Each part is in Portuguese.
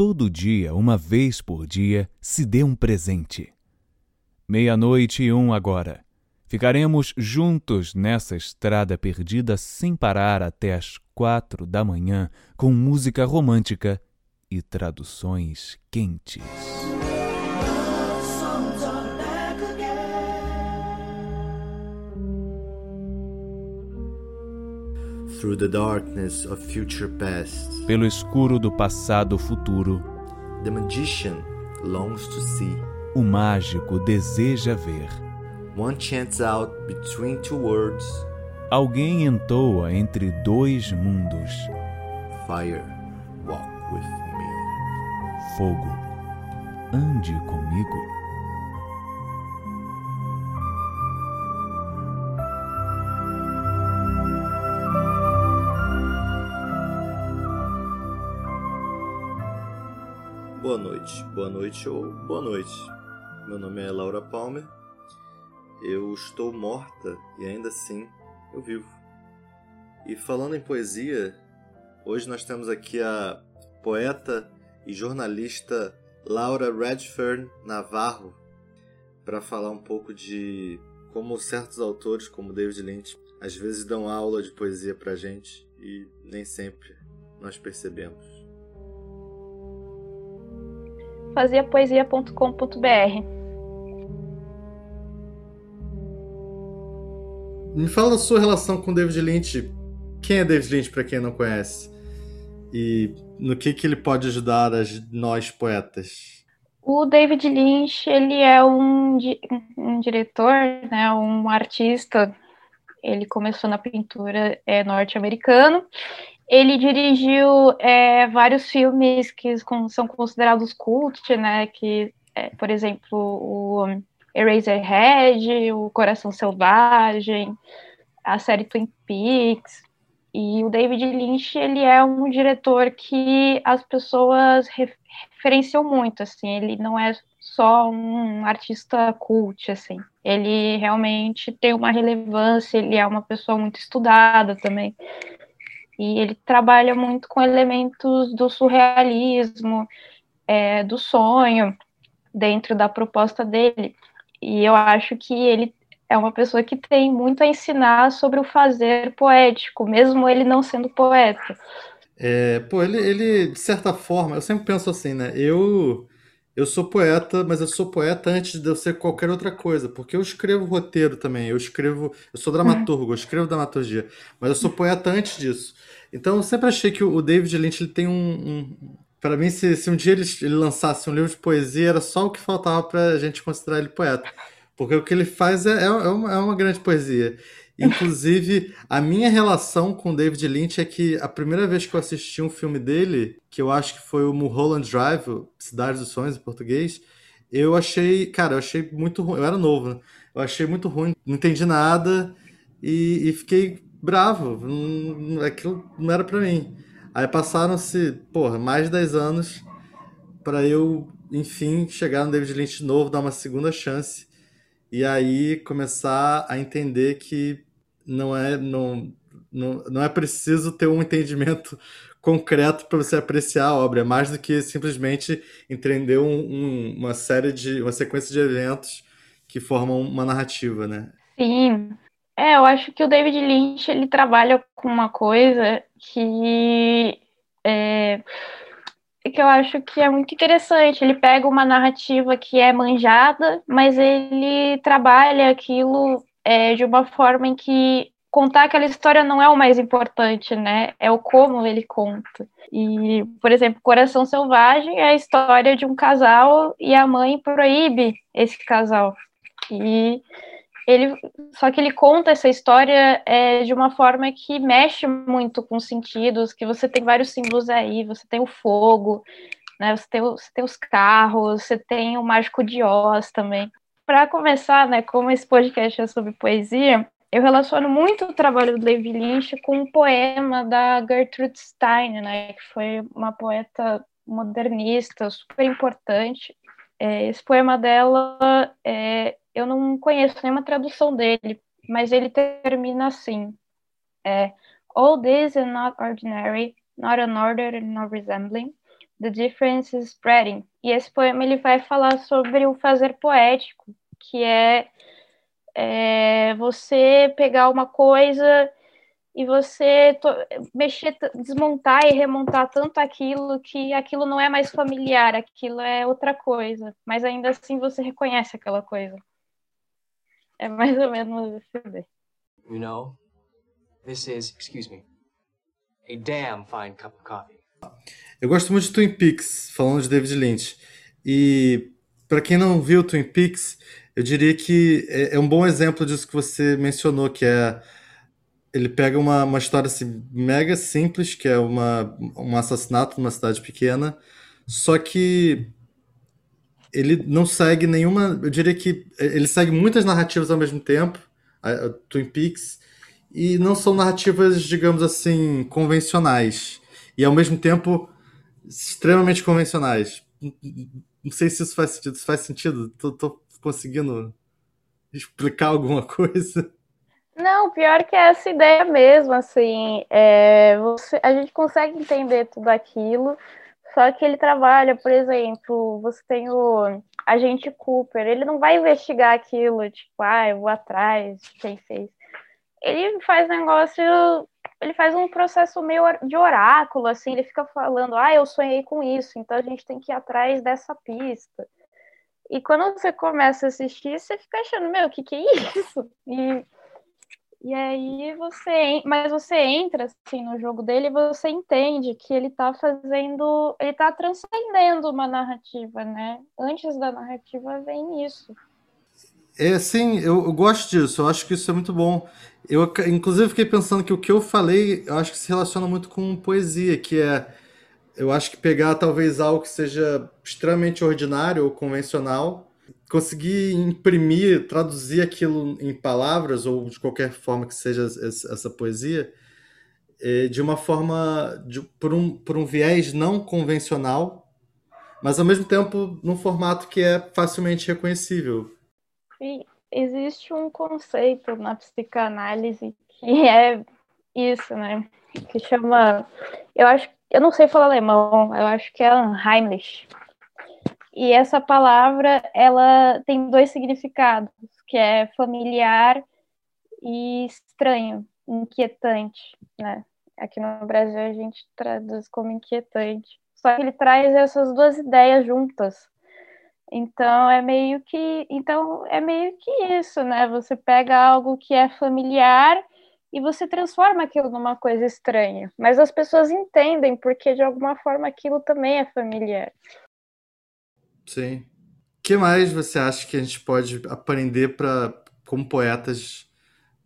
todo dia, uma vez por dia, se dê um presente. Meia-noite e um agora. Ficaremos juntos nessa estrada perdida sem parar até as quatro da manhã com música romântica e traduções quentes. Pelo escuro do passado futuro, the magician longs to see. o mágico deseja ver. One chants out between two words, Alguém entoa entre dois mundos. fire, walk with me. Fogo, ande comigo. Boa noite, boa noite ou boa noite. Meu nome é Laura Palmer. Eu estou morta e ainda assim eu vivo. E falando em poesia, hoje nós temos aqui a poeta e jornalista Laura Redfern Navarro para falar um pouco de como certos autores, como David Lynch, às vezes dão aula de poesia pra gente e nem sempre nós percebemos. faziapoesia.com.br. Me fala da sua relação com David Lynch. Quem é David Lynch para quem não conhece? E no que que ele pode ajudar as nós poetas? O David Lynch, ele é um, um diretor, né, um artista. Ele começou na pintura é, norte-americano. Ele dirigiu é, vários filmes que são considerados cult, né, que, é, por exemplo, o Eraserhead, o Coração Selvagem, a série Twin Peaks. E o David Lynch, ele é um diretor que as pessoas re- referenciam muito, assim, ele não é só um artista cult, assim. Ele realmente tem uma relevância, ele é uma pessoa muito estudada também. E ele trabalha muito com elementos do surrealismo, é, do sonho, dentro da proposta dele. E eu acho que ele é uma pessoa que tem muito a ensinar sobre o fazer poético, mesmo ele não sendo poeta. É, pô, ele, ele, de certa forma, eu sempre penso assim, né? Eu, eu sou poeta, mas eu sou poeta antes de eu ser qualquer outra coisa, porque eu escrevo roteiro também, eu escrevo, eu sou dramaturgo, eu escrevo dramaturgia, mas eu sou poeta antes disso. Então eu sempre achei que o David Lynch ele tem um, um para mim, se, se um dia ele, ele lançasse um livro de poesia, era só o que faltava pra gente considerar ele poeta. Porque o que ele faz é, é, é uma, é uma grande poesia. Inclusive, a minha relação com David Lynch é que a primeira vez que eu assisti um filme dele, que eu acho que foi o Mulholland Drive, Cidade dos Sonhos em português, eu achei, cara, eu achei muito ruim. Eu era novo, né? Eu achei muito ruim, não entendi nada e, e fiquei bravo. Não- Aquilo não era pra mim. Aí passaram-se, porra, mais de 10 anos pra eu, enfim, chegar no David Lynch novo, dar uma segunda chance e aí começar a entender que não é não, não, não é preciso ter um entendimento concreto para você apreciar a obra, é mais do que simplesmente entender um- um- uma série de uma sequência de eventos que formam uma narrativa, né? Sim. É, eu acho que o David Lynch ele trabalha com uma coisa que é, que eu acho que é muito interessante. Ele pega uma narrativa que é manjada, mas ele trabalha aquilo é, de uma forma em que contar aquela história não é o mais importante, né? É o como ele conta. E, por exemplo, Coração Selvagem é a história de um casal e a mãe proíbe esse casal. E ele só que ele conta essa história é, de uma forma que mexe muito com os sentidos, que você tem vários símbolos aí, você tem o fogo, né? Você tem, você tem os carros, você tem o mágico de Oz também. Para começar, né, como esse podcast é sobre poesia, eu relaciono muito o trabalho do David Lynch com um poema da Gertrude Stein, né, que foi uma poeta modernista super importante. É, esse poema dela é, eu não conheço nenhuma tradução dele, mas ele termina assim: é, All this is not ordinary, not an order nor resembling, The Difference is Spreading. E esse poema ele vai falar sobre o fazer poético, que é, é você pegar uma coisa e você mexer, desmontar e remontar tanto aquilo que aquilo não é mais familiar, aquilo é outra coisa, mas ainda assim você reconhece aquela coisa. É mais ou menos essa ideia. You know, this is, excuse me, a damn fine cup of coffee. Eu gosto muito de Twin Peaks, falando de David Lynch. E para quem não viu Twin Peaks, eu diria que é, é um bom exemplo disso que você mencionou, que é ele pega uma, uma história assim, mega simples, que é uma, um assassinato numa cidade pequena, só que ele não segue nenhuma. Eu diria que ele segue muitas narrativas ao mesmo tempo, a, a Twin Peaks, e não são narrativas, digamos assim, convencionais. E ao mesmo tempo extremamente convencionais. Não sei se isso faz sentido. Se faz sentido? Tô, tô conseguindo explicar alguma coisa? Não, pior que é essa ideia mesmo, assim, é, você, a gente consegue entender tudo aquilo, só que ele trabalha, por exemplo, você tem o agente Cooper, ele não vai investigar aquilo, tipo, ah, eu vou atrás de quem fez. Ele faz negócio, ele faz um processo meio de oráculo, assim, ele fica falando, ah, eu sonhei com isso, então a gente tem que ir atrás dessa pista. E quando você começa a assistir, você fica achando, meu, o que que é isso? E e aí você, mas você entra assim no jogo dele e você entende que ele está fazendo, ele está transcendendo uma narrativa, né? Antes da narrativa vem isso. É, sim, eu, eu, gosto disso, eu acho que isso é muito bom. Eu, inclusive, fiquei pensando que o que eu falei, eu acho que se relaciona muito com poesia, que é, eu acho que pegar talvez algo que seja extremamente ordinário ou convencional conseguir imprimir, traduzir aquilo em palavras ou de qualquer forma que seja essa poesia, é, de uma forma, de, por, um, por um viés não convencional, mas ao mesmo tempo num formato que é facilmente reconhecível. Existe um conceito na psicanálise que é isso, né? Que chama, eu acho, eu não sei falar alemão, eu acho que é Unheimlich e essa palavra, ela tem dois significados, que é familiar e estranho, inquietante, né? Aqui no Brasil a gente traduz como inquietante. Só que ele traz essas duas ideias juntas. Então é meio que, então é meio que isso, né? Você pega algo que é familiar e você transforma aquilo numa coisa estranha. Mas as pessoas entendem porque de alguma forma aquilo também é familiar. Sim. O que mais você acha que a gente pode aprender para como poetas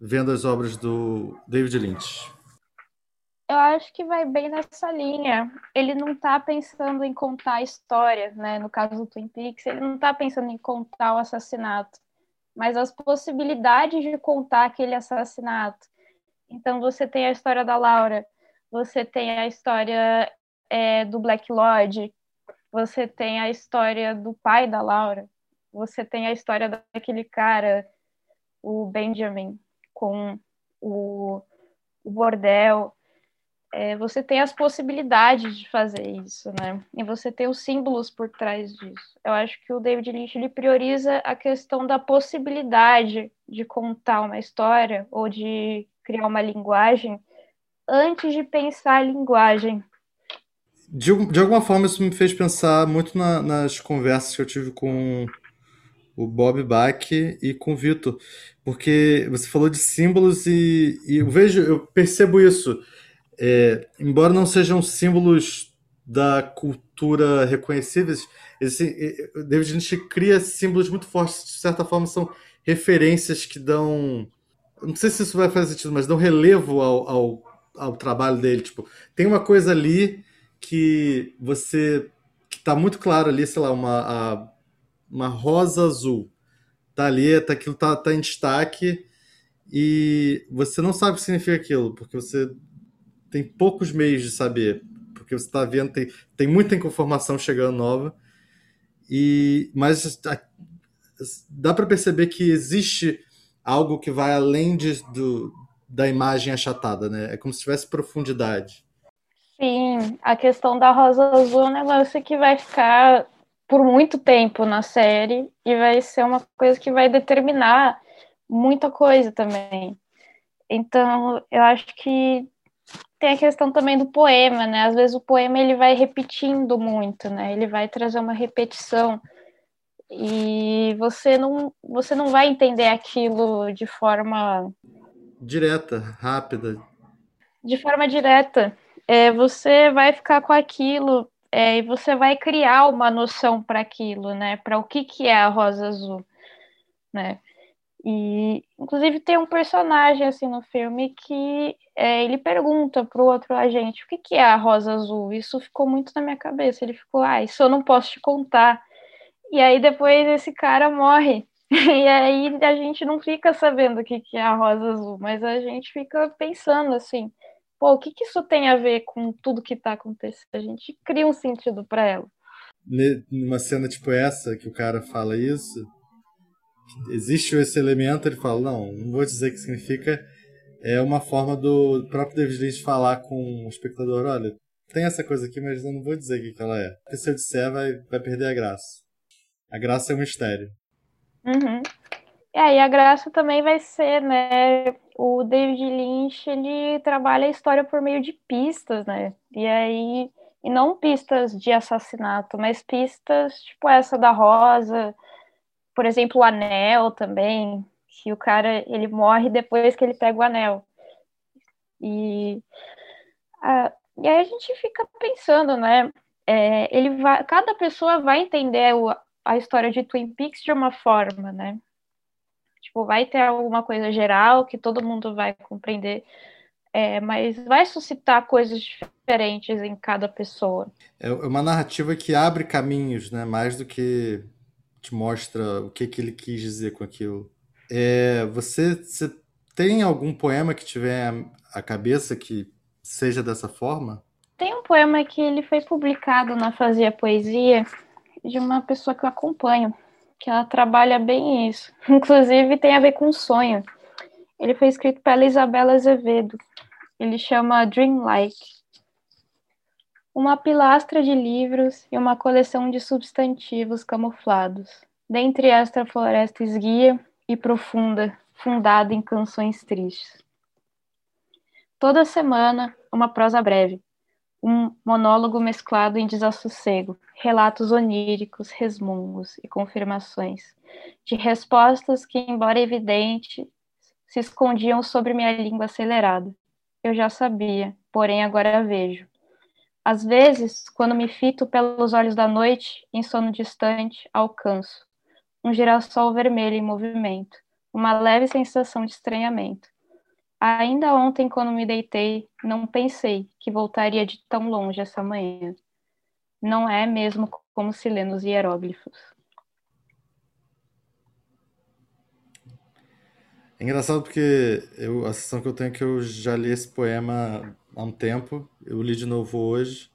vendo as obras do David Lynch? Eu acho que vai bem nessa linha. Ele não está pensando em contar a história, né? No caso do Twin Peaks, ele não está pensando em contar o assassinato, mas as possibilidades de contar aquele assassinato. Então você tem a história da Laura, você tem a história é, do Black Lodge, você tem a história do pai da Laura, você tem a história daquele cara, o Benjamin, com o, o bordel. É, você tem as possibilidades de fazer isso, né? E você tem os símbolos por trás disso. Eu acho que o David Lynch ele prioriza a questão da possibilidade de contar uma história ou de criar uma linguagem antes de pensar a linguagem, de, de alguma forma, isso me fez pensar muito na, nas conversas que eu tive com o Bob Bach e com o Vitor, porque você falou de símbolos e, e eu vejo, eu percebo isso. É, embora não sejam símbolos da cultura reconhecíveis, esse, David Lynch cria símbolos muito fortes, de certa forma são referências que dão, não sei se isso vai fazer sentido, mas dão relevo ao, ao, ao trabalho dele. Tipo, tem uma coisa ali que você que tá muito claro ali, sei lá, uma, a, uma rosa azul. Tá ali, tá, aquilo tá, tá em destaque e você não sabe o que significa aquilo, porque você tem poucos meios de saber, porque você está vendo, tem, tem muita informação chegando nova, e mas dá para perceber que existe algo que vai além de, do, da imagem achatada, né? É como se tivesse profundidade. Sim, a questão da Rosa Azul é um negócio que vai ficar por muito tempo na série e vai ser uma coisa que vai determinar muita coisa também. Então, eu acho que tem a questão também do poema, né? Às vezes o poema ele vai repetindo muito, né? Ele vai trazer uma repetição e você não você não vai entender aquilo de forma direta, rápida. De forma direta, é, você vai ficar com aquilo é, e você vai criar uma noção para aquilo, né? Para o que que é a rosa azul, né? E, inclusive, tem um personagem, assim, no filme que é, ele pergunta para o outro agente o que, que é a rosa azul. Isso ficou muito na minha cabeça. Ele ficou, ah, isso eu não posso te contar. E aí, depois, esse cara morre. E aí, a gente não fica sabendo o que, que é a rosa azul, mas a gente fica pensando, assim, pô, o que, que isso tem a ver com tudo que está acontecendo? A gente cria um sentido para ela. Numa cena tipo essa, que o cara fala isso, existe esse elemento, ele fala, não, não vou dizer o que significa, é uma forma do próprio David Lynch falar com o espectador, olha, tem essa coisa aqui, mas eu não vou dizer o que ela é. Porque se eu disser, vai, vai perder a graça. A graça é um mistério. Uhum. É, e a graça também vai ser, né? O David Lynch, ele trabalha a história por meio de pistas, né? E aí, e não pistas de assassinato, mas pistas tipo essa da Rosa, por exemplo, o anel também, que o cara ele morre depois que ele pega o anel. E, a, e aí a gente fica pensando, né? É, ele vai, cada pessoa vai entender o, a história de Twin Peaks de uma forma, né? Tipo, vai ter alguma coisa geral que todo mundo vai compreender, é, mas vai suscitar coisas diferentes em cada pessoa. É uma narrativa que abre caminhos, né? Mais do que te mostra o que, que ele quis dizer com aquilo. É, você, você tem algum poema que tiver a cabeça que seja dessa forma? Tem um poema que ele foi publicado na Fazia Poesia de uma pessoa que eu acompanho, que ela trabalha bem isso. Inclusive tem a ver com sonho. Ele foi escrito pela Isabela Azevedo. Ele chama Dreamlike. Uma pilastra de livros e uma coleção de substantivos camuflados. Dentre esta floresta esguia e profunda, fundada em canções tristes. Toda semana, uma prosa breve, um monólogo mesclado em desassossego, relatos oníricos, resmungos e confirmações, de respostas que, embora evidentes, se escondiam sobre minha língua acelerada. Eu já sabia, porém agora vejo. Às vezes, quando me fito pelos olhos da noite, em sono distante, alcanço um girassol vermelho em movimento, uma leve sensação de estranhamento. Ainda ontem, quando me deitei, não pensei que voltaria de tão longe essa manhã. Não é mesmo como se lê nos hieróglifos. É engraçado porque eu, a sensação que eu tenho é que eu já li esse poema há um tempo, eu li de novo hoje,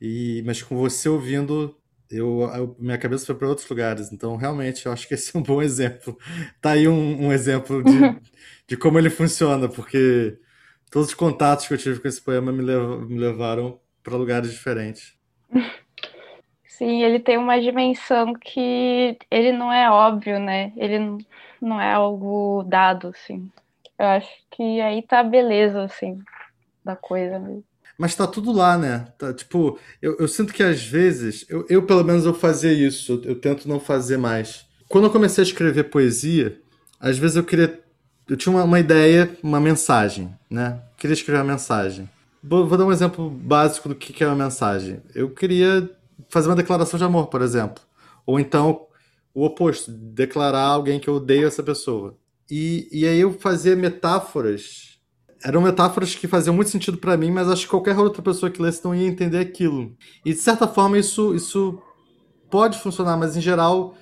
e mas com você ouvindo, eu, eu minha cabeça foi para outros lugares. Então, realmente, eu acho que esse é um bom exemplo. Tá aí um, um exemplo de, de como ele funciona, porque todos os contatos que eu tive com esse poema me, lev me levaram para lugares diferentes. Sim, ele tem uma dimensão que ele não é óbvio, né? Ele não é algo dado, assim. Eu acho que aí tá a beleza, assim, da coisa mesmo. Mas tá tudo lá, né? Tá, tipo, eu, eu sinto que às vezes, eu, eu pelo menos eu fazia isso, eu, eu, tento não fazer mais. Quando eu comecei a escrever poesia, às vezes eu queria. Eu tinha uma, uma ideia, uma mensagem, né? Eu queria escrever uma mensagem. Vou, vou, dar um exemplo básico do que, que é uma mensagem. Eu queria fazer uma declaração de amor, por exemplo. Ou então o oposto, declarar alguém que eu odeio essa pessoa. E, e aí eu fazia metáforas. Eram metáforas que faziam muito sentido para mim, mas acho que qualquer outra pessoa que lesse não ia entender aquilo. E de certa forma isso, isso pode funcionar, mas em geral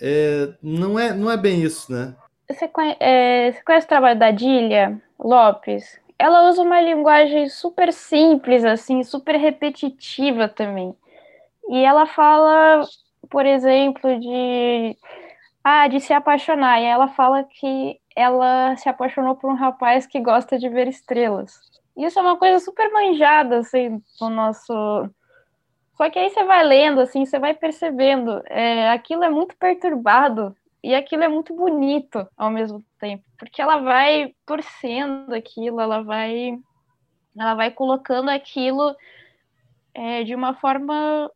é, não, é, não é bem isso, né? Você conhece, é, você conhece o trabalho da Dília Lopes? Ela usa uma linguagem super simples, assim, super repetitiva também. E ela fala por exemplo, de ah, de se apaixonar. E ela fala que ela se apaixonou por um rapaz que gosta de ver estrelas. Isso é uma coisa super manjada, assim, no nosso. Só que aí você vai lendo, assim, você vai percebendo, é, aquilo é muito perturbado e aquilo é muito bonito ao mesmo tempo, porque ela vai torcendo aquilo, ela vai, ela vai colocando aquilo é, de uma forma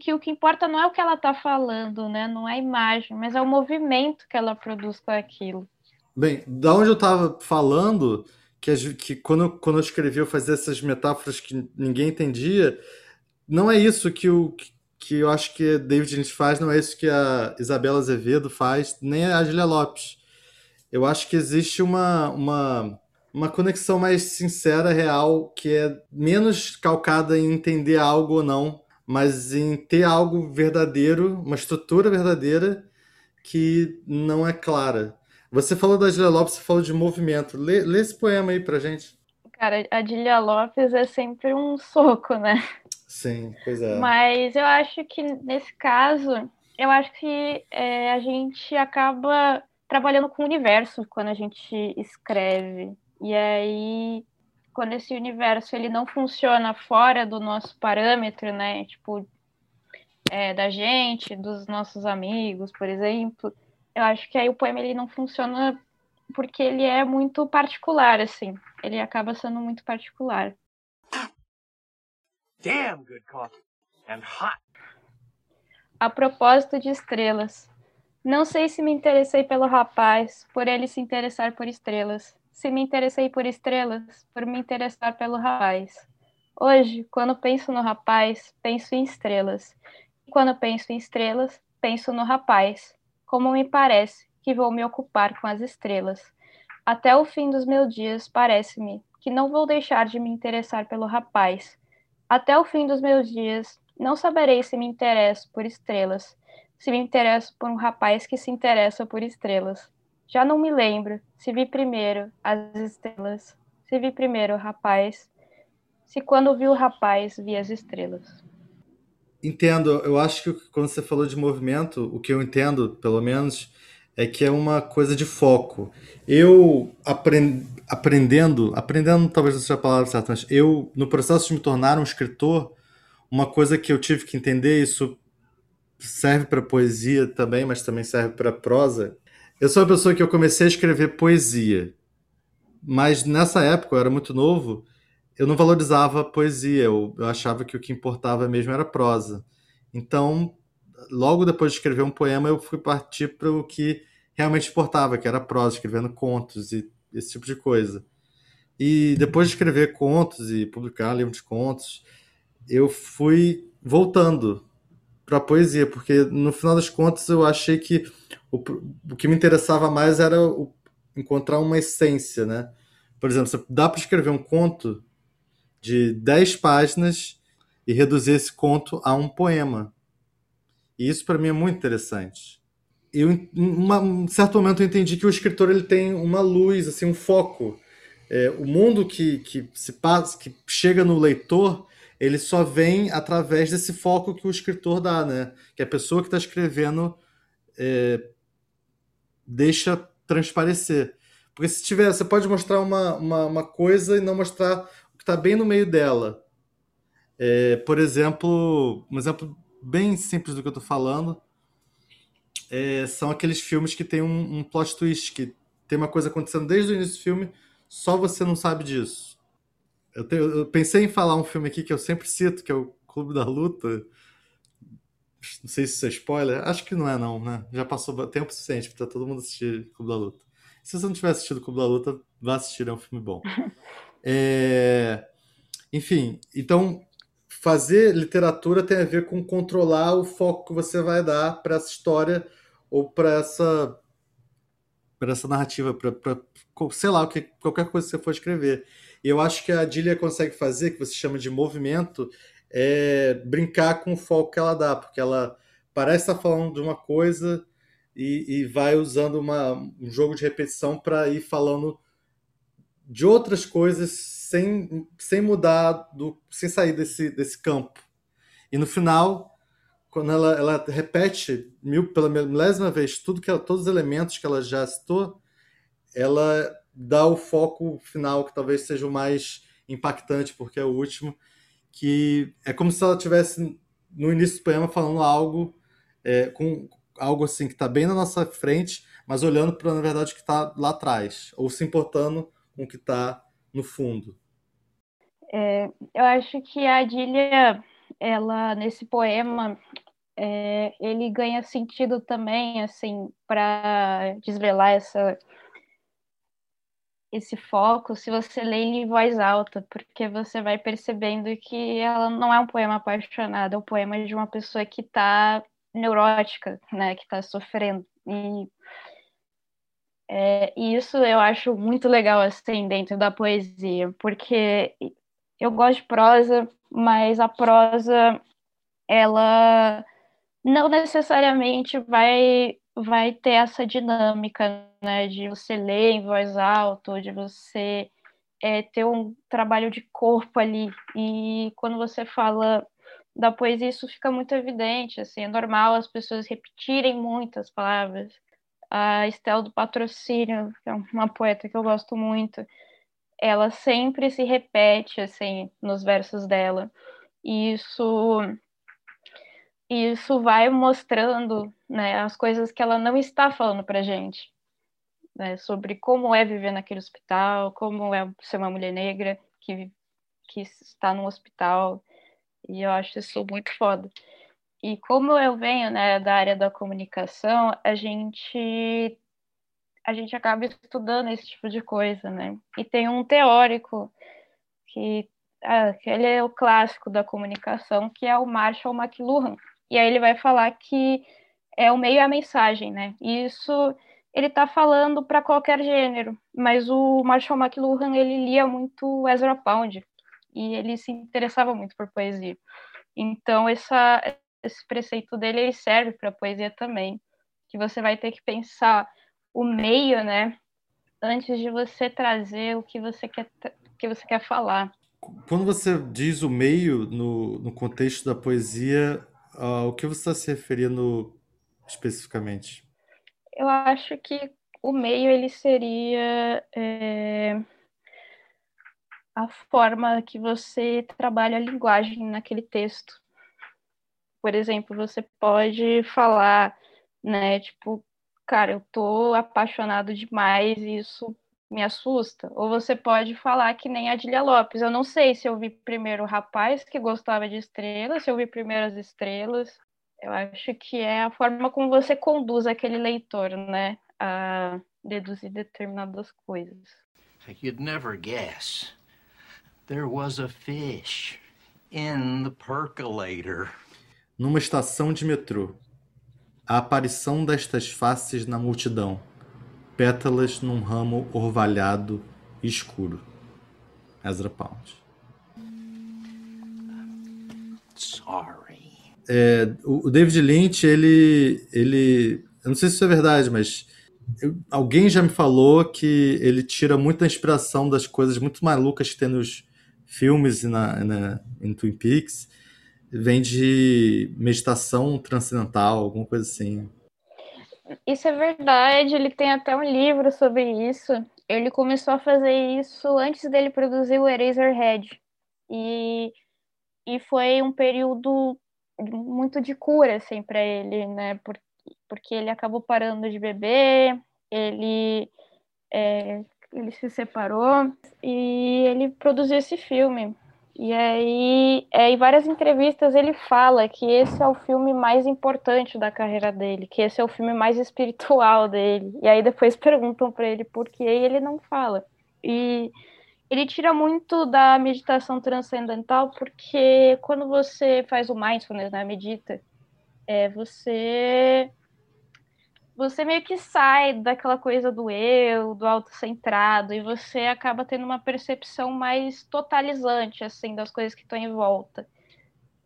que o que importa não é o que ela está falando, né? Não é a imagem, mas é o movimento que ela produz com aquilo. Bem, da onde eu estava falando, que, que quando, quando eu escrevi eu fazia essas metáforas que ninguém entendia, não é isso que, o, que eu acho que David Lynch faz, não é isso que a Isabela Azevedo faz, nem a Julia Lopes. Eu acho que existe uma, uma, uma conexão mais sincera, real, que é menos calcada em entender algo ou não, mas em ter algo verdadeiro, uma estrutura verdadeira que não é clara. Você falou da Julia Lopes, você falou de movimento. Lê, lê esse poema aí pra gente. Cara, a Julia Lopes é sempre um soco, né? Sim, pois é. Mas eu acho que nesse caso, eu acho que é, a gente acaba trabalhando com o universo quando a gente escreve. E aí, quando esse universo ele não funciona fora do nosso parâmetro, né? Tipo, é, da gente, dos nossos amigos, por exemplo, eu acho que aí o poema ele não funciona porque ele é muito particular, assim. Ele acaba sendo muito particular. Damn good coffee and hot. A propósito de estrelas. Não sei se me interessei pelo rapaz, por ele se interessar por estrelas. Se me interessei por estrelas, por me interessar pelo rapaz. Hoje, quando penso no rapaz, penso em estrelas. E quando penso em estrelas, penso no rapaz como me parece que vou me ocupar com as estrelas. Até o fim dos meus dias, parece-me que não vou deixar de me interessar pelo rapaz. Até o fim dos meus dias, não saberei se me interesso por estrelas, se me interesso por um rapaz que se interessa por estrelas. Já não me lembro se vi primeiro as estrelas, se vi primeiro o rapaz, se quando vi o rapaz vi as estrelas. Entendo. Eu acho que quando você falou de movimento, o que eu entendo, pelo menos, é que é uma coisa de foco. Eu aprend, aprendendo, aprendendo talvez não seja a palavra certa, mas eu, no processo de me tornar um escritor, uma coisa que eu tive que entender, isso serve para poesia também, mas também serve para prosa. Eu sou uma pessoa que eu comecei a escrever poesia, mas nessa época, eu era muito novo, eu não valorizava a poesia, eu, eu achava que o que importava mesmo era prosa. Então, logo depois de escrever um poema, eu fui partir para o que realmente importava, que era prosa, escrevendo contos e esse tipo de coisa. E depois de escrever contos e publicar livro de contos, eu fui voltando para a poesia, porque no final das contas eu achei que o, o que me interessava mais era o, encontrar uma essência, né? Por exemplo, dá para escrever um conto de 10 páginas e reduzir esse conto a um poema. E isso para mim é muito interessante. Eu, em um certo momento eu entendi que o escritor ele tem uma luz, assim, um foco. É, o mundo que, que se passa, que chega no leitor, ele só vem através desse foco que o escritor dá, né? Que a pessoa que está escrevendo é, deixa transparecer. Porque se tiver, você pode mostrar uma, uma, uma coisa e não mostrar está bem no meio dela. É, por exemplo, um exemplo bem simples do que eu estou falando é, são aqueles filmes que tem um, um, plot twist, que tem uma coisa acontecendo desde o início do filme, só você não sabe disso. Eu, tenho, eu pensei em falar um filme aqui que eu sempre cito, que é o Clube da Luta. Não sei se isso é spoiler. Acho que não é, não, né? Já passou tempo suficiente para todo mundo assistir Clube da Luta. Se você não tiver assistido Clube da Luta, vá assistir, é um filme bom. É... Enfim, então fazer literatura tem a ver com controlar o foco que você vai dar para essa história ou para essa para essa narrativa, para sei lá, que, qualquer coisa que você for escrever. E eu acho que a Dilia consegue fazer, que você chama de movimento, é brincar com o foco que ela dá, porque ela parece estar falando de uma coisa e, e vai usando uma, um jogo de repetição para ir falando de outras coisas sem, sem mudar, do, sem sair desse, desse campo. E no final, quando ela, ela repete mil, pela milésima vez tudo que ela, todos os elementos que ela já citou, ela dá o foco final que talvez seja o mais impactante, porque é o último, que é como se ela tivesse no início do poema falando algo é, com algo assim que está bem na nossa frente, mas olhando para na verdade o que está lá atrás, ou se importando com o que está no fundo. É, eu acho que a Adília, ela nesse poema, é, ele ganha sentido também, assim, para desvelar essa esse foco se você lê ele em voz alta, porque você vai percebendo que ela não é um poema apaixonado, é um poema de uma pessoa que está neurótica, né, que está sofrendo. E, é, e isso eu acho muito legal, assim, dentro da poesia, porque eu gosto de prosa, mas a prosa, ela não necessariamente vai vai ter essa dinâmica, né, de você ler em voz alta, de você é, ter um trabalho de corpo ali. E quando você fala da poesia, isso fica muito evidente, assim, é normal as pessoas repetirem muitas palavras. A Estel do Patrocínio, que é uma poeta que eu gosto muito, ela sempre se repete, assim, nos versos dela. E isso isso vai mostrando né, as coisas que ela não está falando para gente, né, sobre como é viver naquele hospital, como é ser uma mulher negra que, que está no hospital, e eu acho isso muito foda. E como eu venho né, da área da comunicação, a gente a gente acaba estudando esse tipo de coisa, né? E tem um teórico que, ah, que ele é o clássico da comunicação, que é o Marshall McLuhan, e aí ele vai falar que é o meio e a mensagem, né? E isso ele está falando para qualquer gênero, mas o Marshall McLuhan ele lia muito Ezra Pound e ele se interessava muito por poesia. Então essa, esse preceito dele ele serve para poesia também, que você vai ter que pensar o meio, né, antes de você trazer o que você quer que você quer falar. Quando você diz o meio no, no contexto da poesia, Uh, o que você está se referindo especificamente? Eu acho que o meio ele seria é, a forma que você trabalha a linguagem naquele texto. Por exemplo, você pode falar, né, tipo, cara, eu tô apaixonado demais e isso me assusta. Ou você pode falar que nem a Dília Lopes. Eu não sei se eu vi primeiro o rapaz que gostava de estrelas, se eu vi primeiro as estrelas. Eu acho que é a forma como você conduz aquele leitor, né, a deduzir determinadas coisas. You'd never guess. There was a fish in the percolator. Numa estação de metrô. A aparição destas faces na multidão pétalas num ramo orvalhado e escuro. Ezra Pound. Sorry. É, o David Lynch, ele, ele. Eu não sei se isso é verdade, mas eu, alguém já me falou que ele tira muita inspiração das coisas muito malucas que tem nos filmes e na, na, em Twin Peaks. Vem de meditação transcendental, alguma coisa assim. Isso é verdade, ele tem até um livro sobre isso. Ele começou a fazer isso antes dele produzir o Eraserhead. E, e foi um período muito de cura, assim, para ele, né? Porque, porque ele acabou parando de beber, ele, é, ele se separou e ele produziu esse filme. E aí, é, em várias entrevistas, ele fala que esse é o filme mais importante da carreira dele, que esse é o filme mais espiritual dele. E aí depois perguntam para ele por quê e ele não fala. E ele tira muito da meditação transcendental, porque quando você faz o mindfulness, né, medita, é, você você meio que sai daquela coisa do eu, do autocentrado, e você acaba tendo uma percepção mais totalizante, assim, das coisas que estão em volta,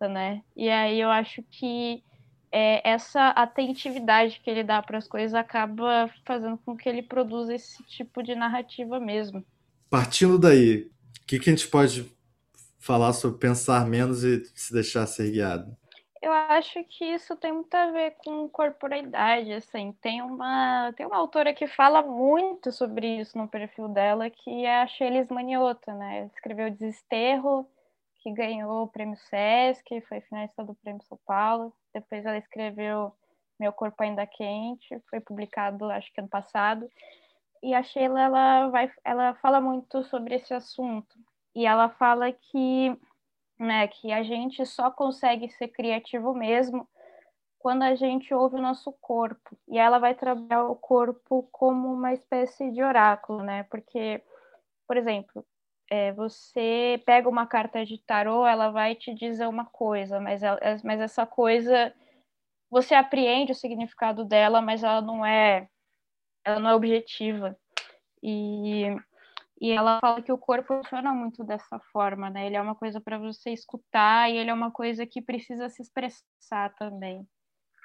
né? E aí eu acho que é, essa atentividade que ele dá para as coisas acaba fazendo com que ele produza esse tipo de narrativa mesmo. Partindo daí, o que, que a gente pode falar sobre pensar menos e se deixar ser guiado? Eu acho que isso tem muito a ver com corporalidade, assim. Tem uma, tem uma autora que fala muito sobre isso no perfil dela, que é a Shelis Maniota, né? Escreveu Desesterro, que ganhou o prêmio Sesc, foi finalista do prêmio São Paulo. Depois ela escreveu Meu Corpo Ainda Quente, foi publicado acho que ano passado. E a Sheila ela vai ela fala muito sobre esse assunto. E ela fala que né, que a gente só consegue ser criativo mesmo quando a gente ouve o nosso corpo. E ela vai trabalhar o corpo como uma espécie de oráculo, né? Porque, por exemplo, é, você pega uma carta de tarô, ela vai te dizer uma coisa, mas, ela, mas essa coisa você apreende o significado dela, mas ela não é ela não é objetiva. E, e ela fala que o corpo funciona muito dessa forma, né? Ele é uma coisa para você escutar e ele é uma coisa que precisa se expressar também.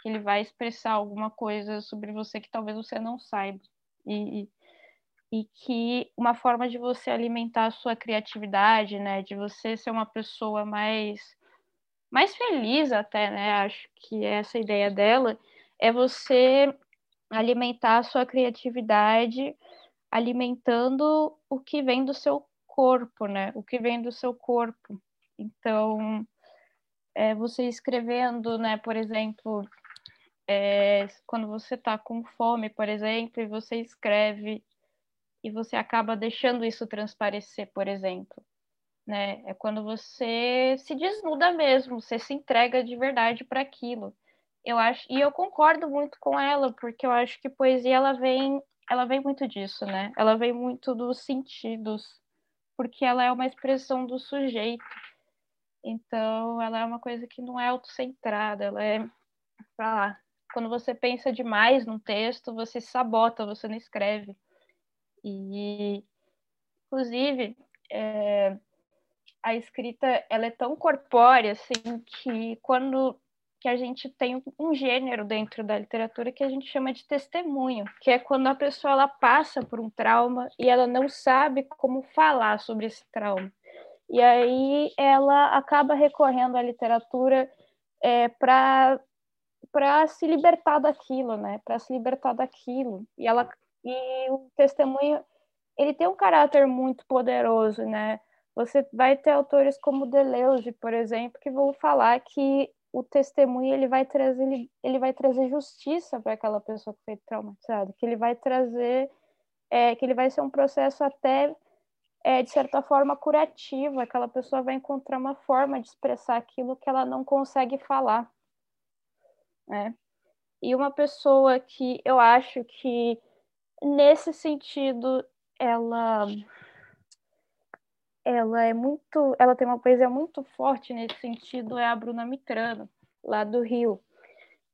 Que ele vai expressar alguma coisa sobre você que talvez você não saiba. E, e que uma forma de você alimentar a sua criatividade, né, de você ser uma pessoa mais mais feliz até, né? Acho que essa ideia dela é você alimentar a sua criatividade alimentando o que vem do seu corpo, né? O que vem do seu corpo. Então, é, você escrevendo, né, por exemplo, é, quando você está com fome, por exemplo, e você escreve e você acaba deixando isso transparecer, por exemplo. Né? É quando você se desnuda mesmo, você se entrega de verdade para aquilo. Eu acho, e eu concordo muito com ela, porque eu acho que poesia ela vem, ela vem muito disso, né? Ela vem muito dos sentidos, porque ela é uma expressão do sujeito. Então, ela é uma coisa que não é autocentrada, ela é para lá. Quando você pensa demais num texto, você sabota, você não escreve. E, inclusive, é, a escrita ela é tão corpórea assim que quando que a gente tem um gênero dentro da literatura que a gente chama de testemunho, que é quando a pessoa ela passa por um trauma e ela não sabe como falar sobre esse trauma. E aí ela acaba recorrendo à literatura é, para para se libertar daquilo, né? Para se libertar daquilo. E ela e o testemunho, ele tem um caráter muito poderoso, né? Você vai ter autores como Deleuze, por exemplo, que vão falar que o testemunho ele vai trazer ele, ele vai trazer justiça para aquela pessoa que foi traumatizada, que ele vai trazer é, que ele vai ser um processo até é, de certa forma curativo, aquela pessoa vai encontrar uma forma de expressar aquilo que ela não consegue falar, né? E uma pessoa que eu acho que nesse sentido, ela ela é muito, ela tem uma poesia muito forte nesse sentido, é a Bruna Mitrano, lá do Rio.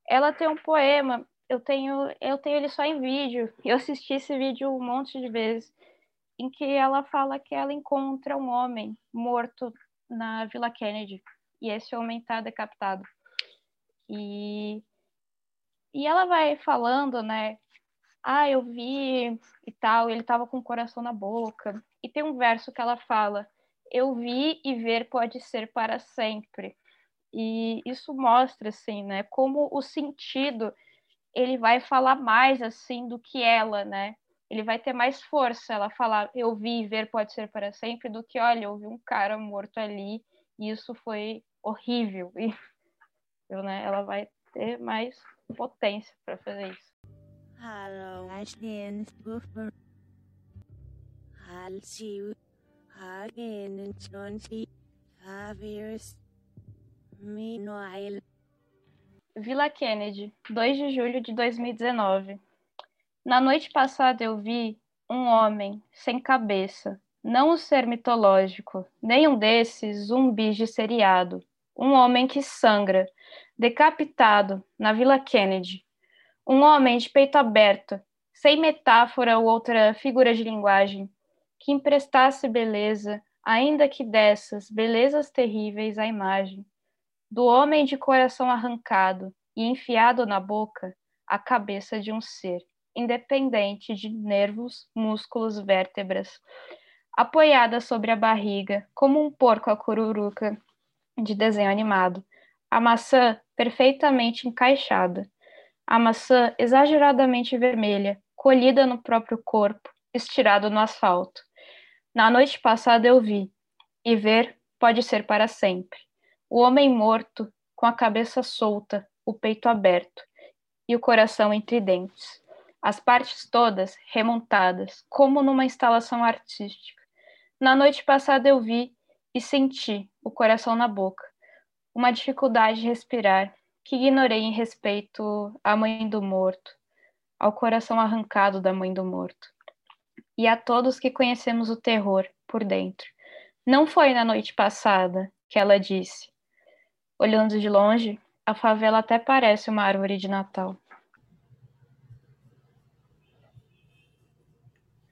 Ela tem um poema, eu tenho, eu tenho ele só em vídeo. Eu assisti esse vídeo um monte de vezes, em que ela fala que ela encontra um homem morto na Vila Kennedy e esse homem está decapitado. E e ela vai falando, né, ah, eu vi e tal, ele estava com o coração na boca. E tem um verso que ela fala: eu vi e ver pode ser para sempre. E isso mostra assim, né, como o sentido ele vai falar mais assim do que ela, né? Ele vai ter mais força ela falar eu vi e ver pode ser para sempre do que olha, eu vi um cara morto ali e isso foi horrível. E né, ela vai ter mais potência para fazer isso. Hallo, Ashton Buffer. Halsiu, Hagen, Chonsi, Javiers, Minoail. Vila Kennedy, 2 de julho de 2019. Na noite passada eu vi um homem sem cabeça, não um ser mitológico, nem um desses zumbis de seriado. Um homem que sangra, decapitado na Vila Kennedy, um homem de peito aberto, sem metáfora ou outra figura de linguagem, que emprestasse beleza, ainda que dessas belezas terríveis à imagem, do homem de coração arrancado e enfiado na boca a cabeça de um ser, independente de nervos, músculos, vértebras, apoiada sobre a barriga, como um porco a cururuca de desenho animado. A maçã perfeitamente encaixada. A maçã exageradamente vermelha, colhida no próprio corpo, estirado no asfalto. Na noite passada eu vi, e ver pode ser para sempre. O homem morto, com a cabeça solta, o peito aberto e o coração entre dentes. As partes todas remontadas, como numa instalação artística. Na noite passada eu vi e senti o coração na boca, uma dificuldade de respirar que ignorei em respeito à mãe do morto, ao coração arrancado da mãe do morto, e a todos que conhecemos o terror por dentro. Não foi na noite passada que ela disse. Olhando de longe, a favela até parece uma árvore de Natal.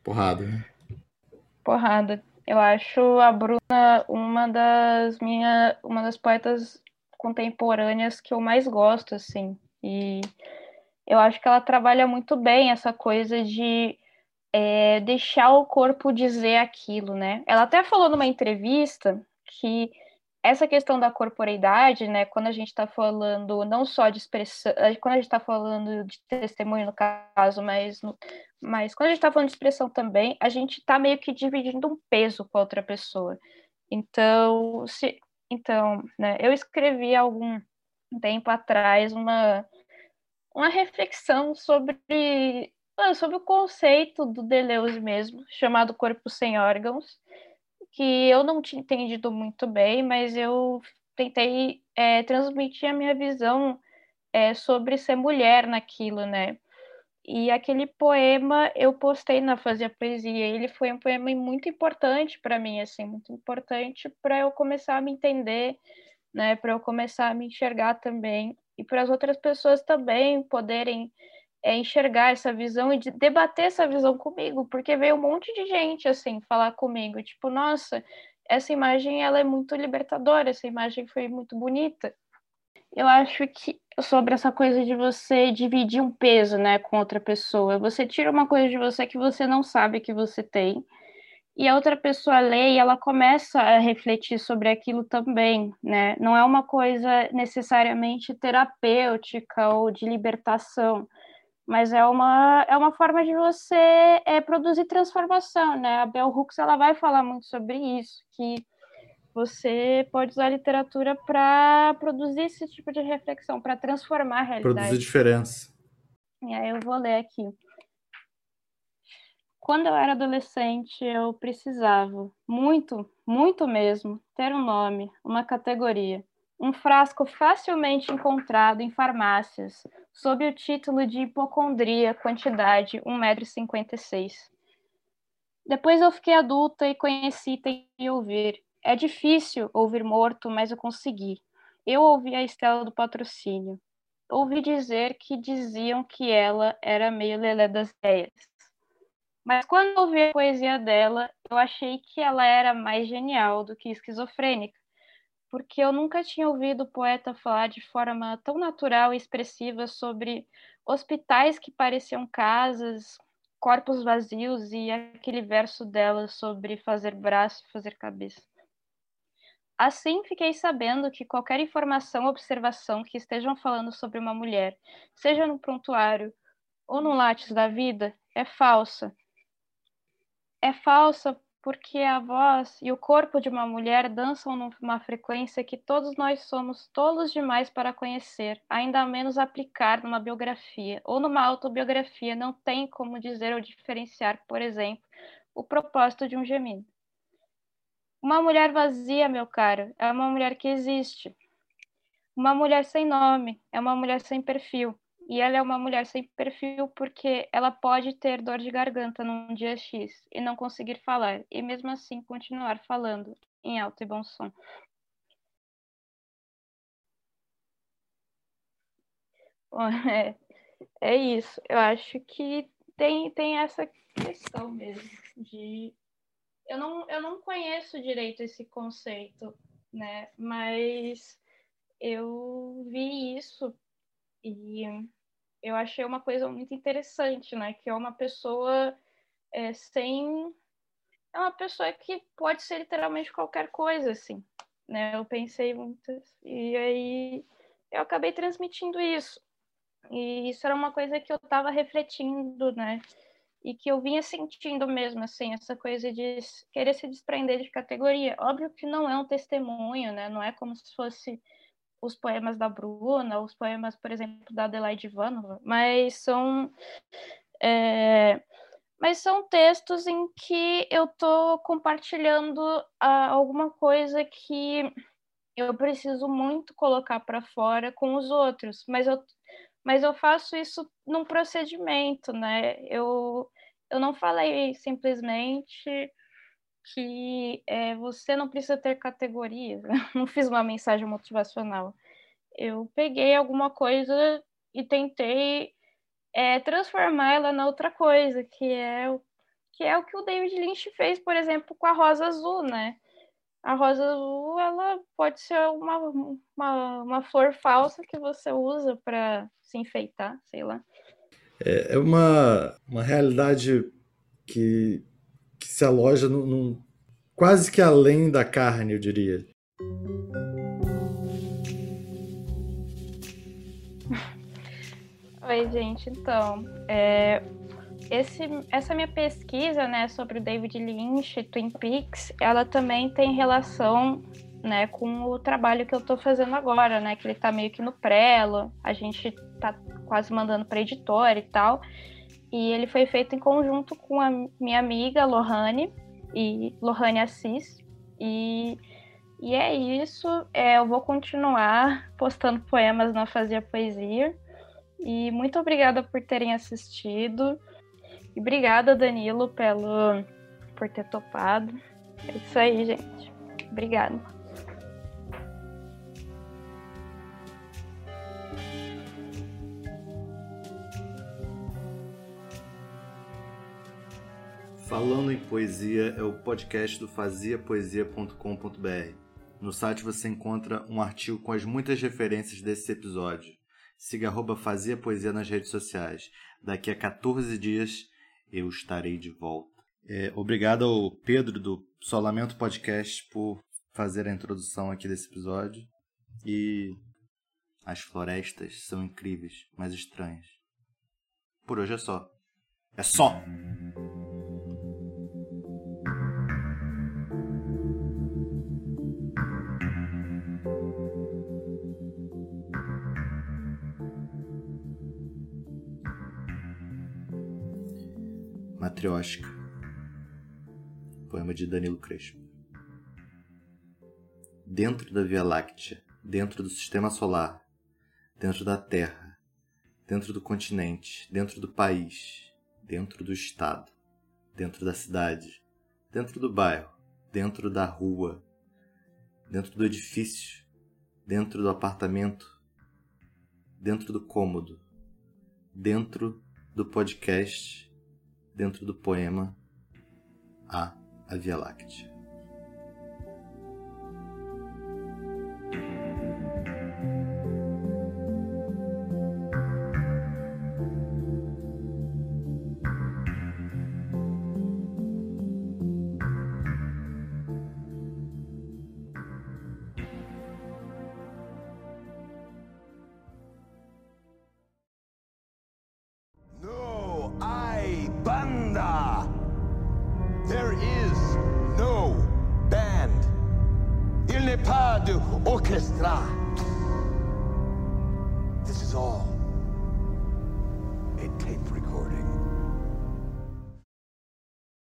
Porrada, né? Porrada. Eu acho a Bruna uma das minhas, uma das poetas contemporâneas que eu mais gosto, assim. E eu acho que ela trabalha muito bem essa coisa de é, deixar o corpo dizer aquilo, né? Ela até falou numa entrevista que essa questão da corporeidade, né, quando a gente está falando não só de expressão, eh, quando a gente está falando de testemunho no caso, mas, no, mas quando a gente está falando de expressão também, a gente está meio que dividindo um peso com a outra pessoa. Então, se, então, né, eu escrevi há algum tempo atrás uma uma reflexão sobre ah, sobre o conceito do Deleuze mesmo, chamado corpo sem órgãos que eu não tinha entendido muito bem, mas eu tentei é, transmitir a minha visão é, sobre ser mulher naquilo, né? E aquele poema eu postei na Fazia Poesia. Ele foi um poema muito importante para mim, assim, muito importante para eu começar a me entender, né? Para eu começar a me enxergar também e para as outras pessoas também poderem é, enxergar essa visão e de debater essa visão comigo, porque veio um monte de gente assim falar comigo, tipo, nossa, essa imagem ela é muito libertadora, essa imagem foi muito bonita. Eu acho que sobre essa coisa de você dividir um peso, né, com outra pessoa, você tira uma coisa de você que você não sabe que você tem, e a outra pessoa lê e ela começa a refletir sobre aquilo também, né? Não é uma coisa necessariamente terapêutica ou de libertação, mas é uma, é uma forma de você é, produzir transformação, né? A Bell Hooks ela vai falar muito sobre isso, que você pode usar a literatura para produzir esse tipo de reflexão, para transformar a realidade. Produzir diferença. E aí eu vou ler aqui. Quando eu era adolescente, eu precisava, muito, muito mesmo, ter um nome, uma categoria um frasco facilmente encontrado em farmácias, sob o título de hipocondria, quantidade 1,56m. Depois eu fiquei adulta e conheci e ouvir. É difícil ouvir morto, mas eu consegui. Eu ouvi a Estela do patrocínio. Ouvi dizer que diziam que ela era meio lelé das ideias. Mas quando ouvi a poesia dela, eu achei que ela era mais genial do que esquizofrênica porque eu nunca tinha ouvido o poeta falar de forma tão natural e expressiva sobre hospitais que pareciam casas, corpos vazios e aquele verso dela sobre fazer braço e fazer cabeça. Assim, fiquei sabendo que qualquer informação ou observação que estejam falando sobre uma mulher, seja no prontuário ou no látis da vida, é falsa. É falsa porque a voz e o corpo de uma mulher dançam numa frequência que todos nós somos tolos demais para conhecer, ainda menos aplicar numa biografia ou numa autobiografia não tem como dizer ou diferenciar, por exemplo, o propósito de um gemido. Uma mulher vazia, meu caro, é uma mulher que existe. Uma mulher sem nome é uma mulher sem perfil. E ela é uma mulher sem perfil porque ela pode ter dor de garganta num dia X e não conseguir falar, e mesmo assim continuar falando em alto e bom som. Bom, é, é isso. Eu acho que tem, tem essa questão mesmo de. Eu não, eu não conheço direito esse conceito, né? Mas eu vi isso e eu achei uma coisa muito interessante, né? Que é uma pessoa é, sem. É uma pessoa que pode ser literalmente qualquer coisa, assim. Né? Eu pensei muito. E aí eu acabei transmitindo isso. E isso era uma coisa que eu estava refletindo, né? E que eu vinha sentindo mesmo, assim, essa coisa de querer se desprender de categoria. Óbvio que não é um testemunho, né? Não é como se fosse os poemas da Bruna, os poemas, por exemplo, da Adelaide Ivanova, mas são é, mas são textos em que eu estou compartilhando ah, alguma coisa que eu preciso muito colocar para fora com os outros, mas eu, mas eu faço isso num procedimento, né? Eu, eu não falei simplesmente que é, você não precisa ter categorias, não fiz uma mensagem motivacional. Eu peguei alguma coisa e tentei é, transformar ela na outra coisa, que é, o, que é o que o David Lynch fez, por exemplo, com a Rosa Azul, né? A rosa azul, ela pode ser uma, uma, uma flor falsa que você usa para se enfeitar, sei lá. É, é uma, uma realidade que, que se aloja num, num, quase que além da carne, eu diria. Oi, gente. Então, é, esse, essa minha pesquisa, né, sobre o David Lynch, Twin Peaks, ela também tem relação, né, com o trabalho que eu estou fazendo agora, né, que ele está meio que no prelo, a gente está quase mandando para editora e tal, e ele foi feito em conjunto com a minha amiga Lohane e Lohane Assis, e e é isso, é, eu vou continuar postando poemas na Fazia Poesia. E muito obrigada por terem assistido. E obrigada, Danilo, pelo, por ter topado. É isso aí, gente. Obrigada. Falando em Poesia é o podcast do faziapoesia.com.br. No site você encontra um artigo com as muitas referências desse episódio. Siga arroba Fazia Poesia nas redes sociais. Daqui a 14 dias eu estarei de volta. É, obrigado ao Pedro do Solamento Podcast por fazer a introdução aqui desse episódio. E as florestas são incríveis, mas estranhas. Por hoje é só. É só! Matriótica. Poema de Danilo Crespo. Dentro da Via Láctea, dentro do sistema solar, dentro da Terra, dentro do continente, dentro do país, dentro do estado, dentro da cidade, dentro do bairro, dentro da rua, dentro do edifício, dentro do apartamento, dentro do cômodo, dentro do podcast dentro do poema A, a Via Láctea.